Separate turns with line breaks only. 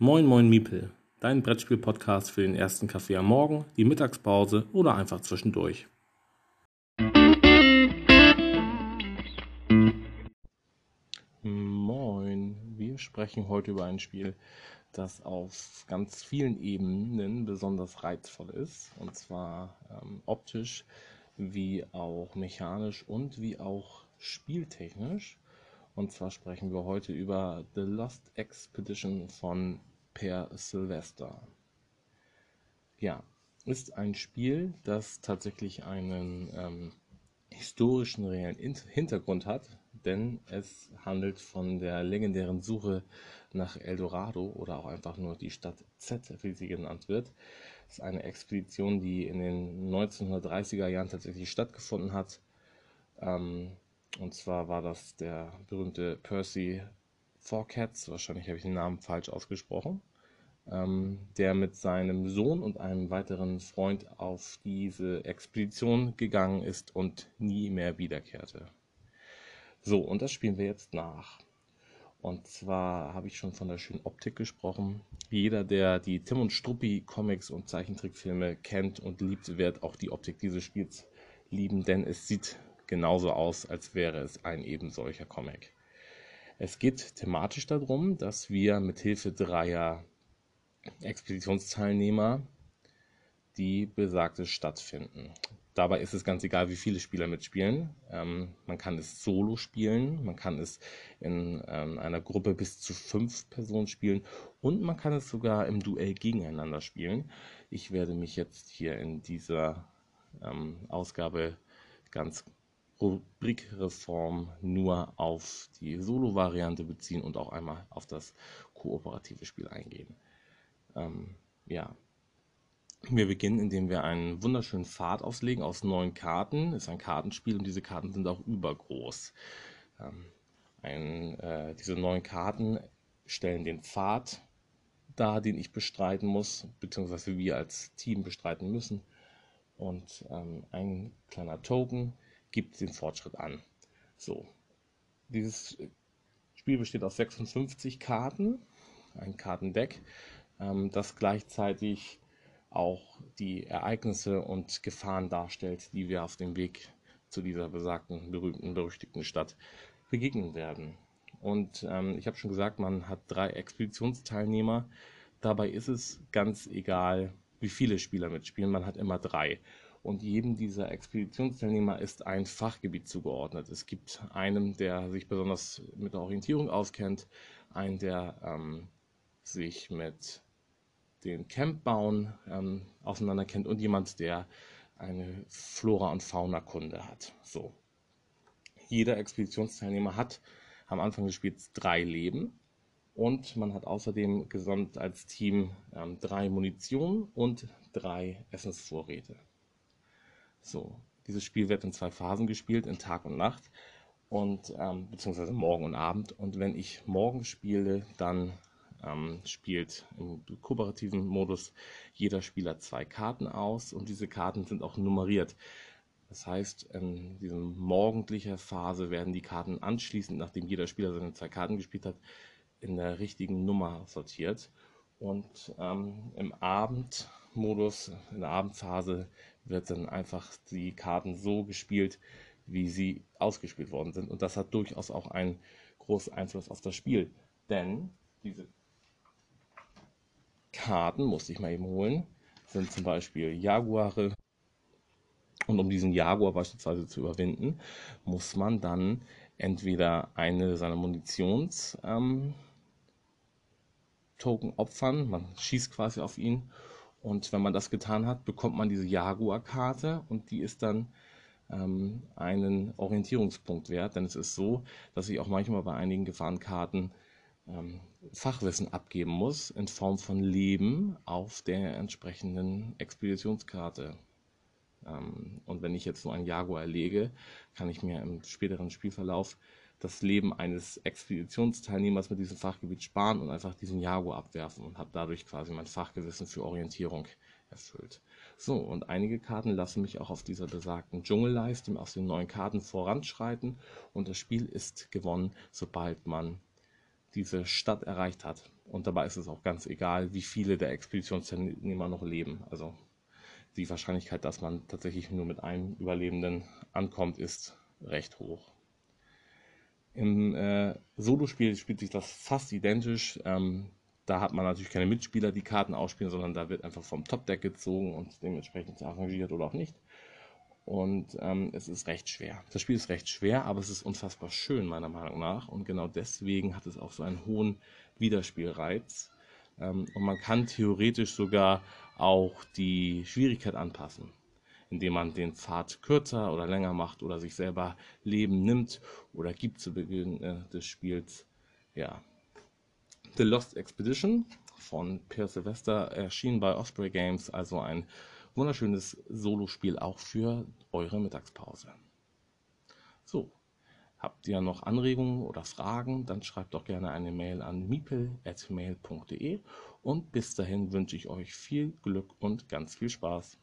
Moin Moin Miepel, dein Brettspiel-Podcast für den ersten Kaffee am Morgen, die Mittagspause oder einfach zwischendurch. Moin, wir sprechen heute über ein Spiel, das auf ganz vielen Ebenen besonders reizvoll ist. Und zwar ähm, optisch wie auch mechanisch und wie auch spieltechnisch. Und zwar sprechen wir heute über The Lost Expedition von Per Sylvester. Ja, ist ein Spiel, das tatsächlich einen ähm, historischen reellen Hintergrund hat, denn es handelt von der legendären Suche nach Eldorado oder auch einfach nur die Stadt Z, wie sie genannt wird. Es ist eine Expedition, die in den 1930er Jahren tatsächlich stattgefunden hat. Ähm, und zwar war das der berühmte Percy Fourcats, wahrscheinlich habe ich den Namen falsch ausgesprochen, ähm, der mit seinem Sohn und einem weiteren Freund auf diese Expedition gegangen ist und nie mehr wiederkehrte. So, und das spielen wir jetzt nach. Und zwar habe ich schon von der schönen Optik gesprochen. Jeder, der die Tim und Struppi Comics und Zeichentrickfilme kennt und liebt, wird auch die Optik dieses Spiels lieben, denn es sieht genauso aus, als wäre es ein eben solcher Comic. Es geht thematisch darum, dass wir mit Hilfe dreier Expeditionsteilnehmer die besagte Stadt finden. Dabei ist es ganz egal, wie viele Spieler mitspielen. Ähm, man kann es solo spielen, man kann es in ähm, einer Gruppe bis zu fünf Personen spielen und man kann es sogar im Duell gegeneinander spielen. Ich werde mich jetzt hier in dieser ähm, Ausgabe ganz Rubrikreform nur auf die Solo-Variante beziehen und auch einmal auf das kooperative Spiel eingehen. Ähm, ja, wir beginnen, indem wir einen wunderschönen Pfad auslegen aus neun Karten. Ist ein Kartenspiel und diese Karten sind auch übergroß. Ähm, ein, äh, diese neun Karten stellen den Pfad dar, den ich bestreiten muss, beziehungsweise wir als Team bestreiten müssen. Und ähm, ein kleiner Token gibt den Fortschritt an. So, dieses Spiel besteht aus 56 Karten, ein Kartendeck, ähm, das gleichzeitig auch die Ereignisse und Gefahren darstellt, die wir auf dem Weg zu dieser besagten, berühmten, berüchtigten Stadt begegnen werden. Und ähm, ich habe schon gesagt, man hat drei Expeditionsteilnehmer. Dabei ist es ganz egal, wie viele Spieler mitspielen. Man hat immer drei. Und jedem dieser Expeditionsteilnehmer ist ein Fachgebiet zugeordnet. Es gibt einen, der sich besonders mit der Orientierung auskennt, einen, der ähm, sich mit den Campbauen ähm, auseinander kennt und jemand, der eine Flora- und Fauna-Kunde hat. So. Jeder Expeditionsteilnehmer hat am Anfang des Spiels drei Leben und man hat außerdem gesamt als Team ähm, drei Munition und drei Essensvorräte. So, dieses Spiel wird in zwei Phasen gespielt, in Tag und Nacht und ähm, beziehungsweise morgen und Abend. Und wenn ich morgen spiele, dann ähm, spielt im kooperativen Modus jeder Spieler zwei Karten aus und diese Karten sind auch nummeriert. Das heißt, in dieser morgendlichen Phase werden die Karten anschließend, nachdem jeder Spieler seine zwei Karten gespielt hat, in der richtigen Nummer sortiert. Und ähm, im Abendmodus, in der Abendphase, wird dann einfach die Karten so gespielt, wie sie ausgespielt worden sind. Und das hat durchaus auch einen großen Einfluss auf das Spiel. Denn diese Karten, musste ich mal eben holen, sind zum Beispiel Jaguare. Und um diesen Jaguar beispielsweise zu überwinden, muss man dann entweder eine seiner Munitions ähm, Token opfern, man schießt quasi auf ihn und wenn man das getan hat, bekommt man diese Jaguar-Karte und die ist dann ähm, einen Orientierungspunkt wert, denn es ist so, dass ich auch manchmal bei einigen Gefahrenkarten ähm, Fachwissen abgeben muss in Form von Leben auf der entsprechenden Expeditionskarte. Ähm, und wenn ich jetzt so einen Jaguar erlege, kann ich mir im späteren Spielverlauf das Leben eines Expeditionsteilnehmers mit diesem Fachgebiet sparen und einfach diesen Jaguar abwerfen und habe dadurch quasi mein Fachgewissen für Orientierung erfüllt. So, und einige Karten lassen mich auch auf dieser besagten Dschungelleiste aus den neuen Karten voranschreiten und das Spiel ist gewonnen, sobald man diese Stadt erreicht hat. Und dabei ist es auch ganz egal, wie viele der Expeditionsteilnehmer noch leben. Also die Wahrscheinlichkeit, dass man tatsächlich nur mit einem Überlebenden ankommt, ist recht hoch. Im äh, Solospiel spielt sich das fast identisch. Ähm, da hat man natürlich keine Mitspieler, die Karten ausspielen, sondern da wird einfach vom Topdeck gezogen und dementsprechend arrangiert oder auch nicht. Und ähm, es ist recht schwer. Das Spiel ist recht schwer, aber es ist unfassbar schön, meiner Meinung nach. Und genau deswegen hat es auch so einen hohen Wiederspielreiz. Ähm, und man kann theoretisch sogar auch die Schwierigkeit anpassen, indem man den Pfad kürzer oder länger macht oder sich selber Leben nimmt oder gibt zu Beginn äh, des Spiels. Ja. The Lost Expedition von Per Sylvester erschien bei Osprey Games, also ein wunderschönes Solospiel auch für eure Mittagspause. So, Habt ihr noch Anregungen oder Fragen, dann schreibt doch gerne eine Mail an miepel.mail.de und bis dahin wünsche ich euch viel Glück und ganz viel Spaß.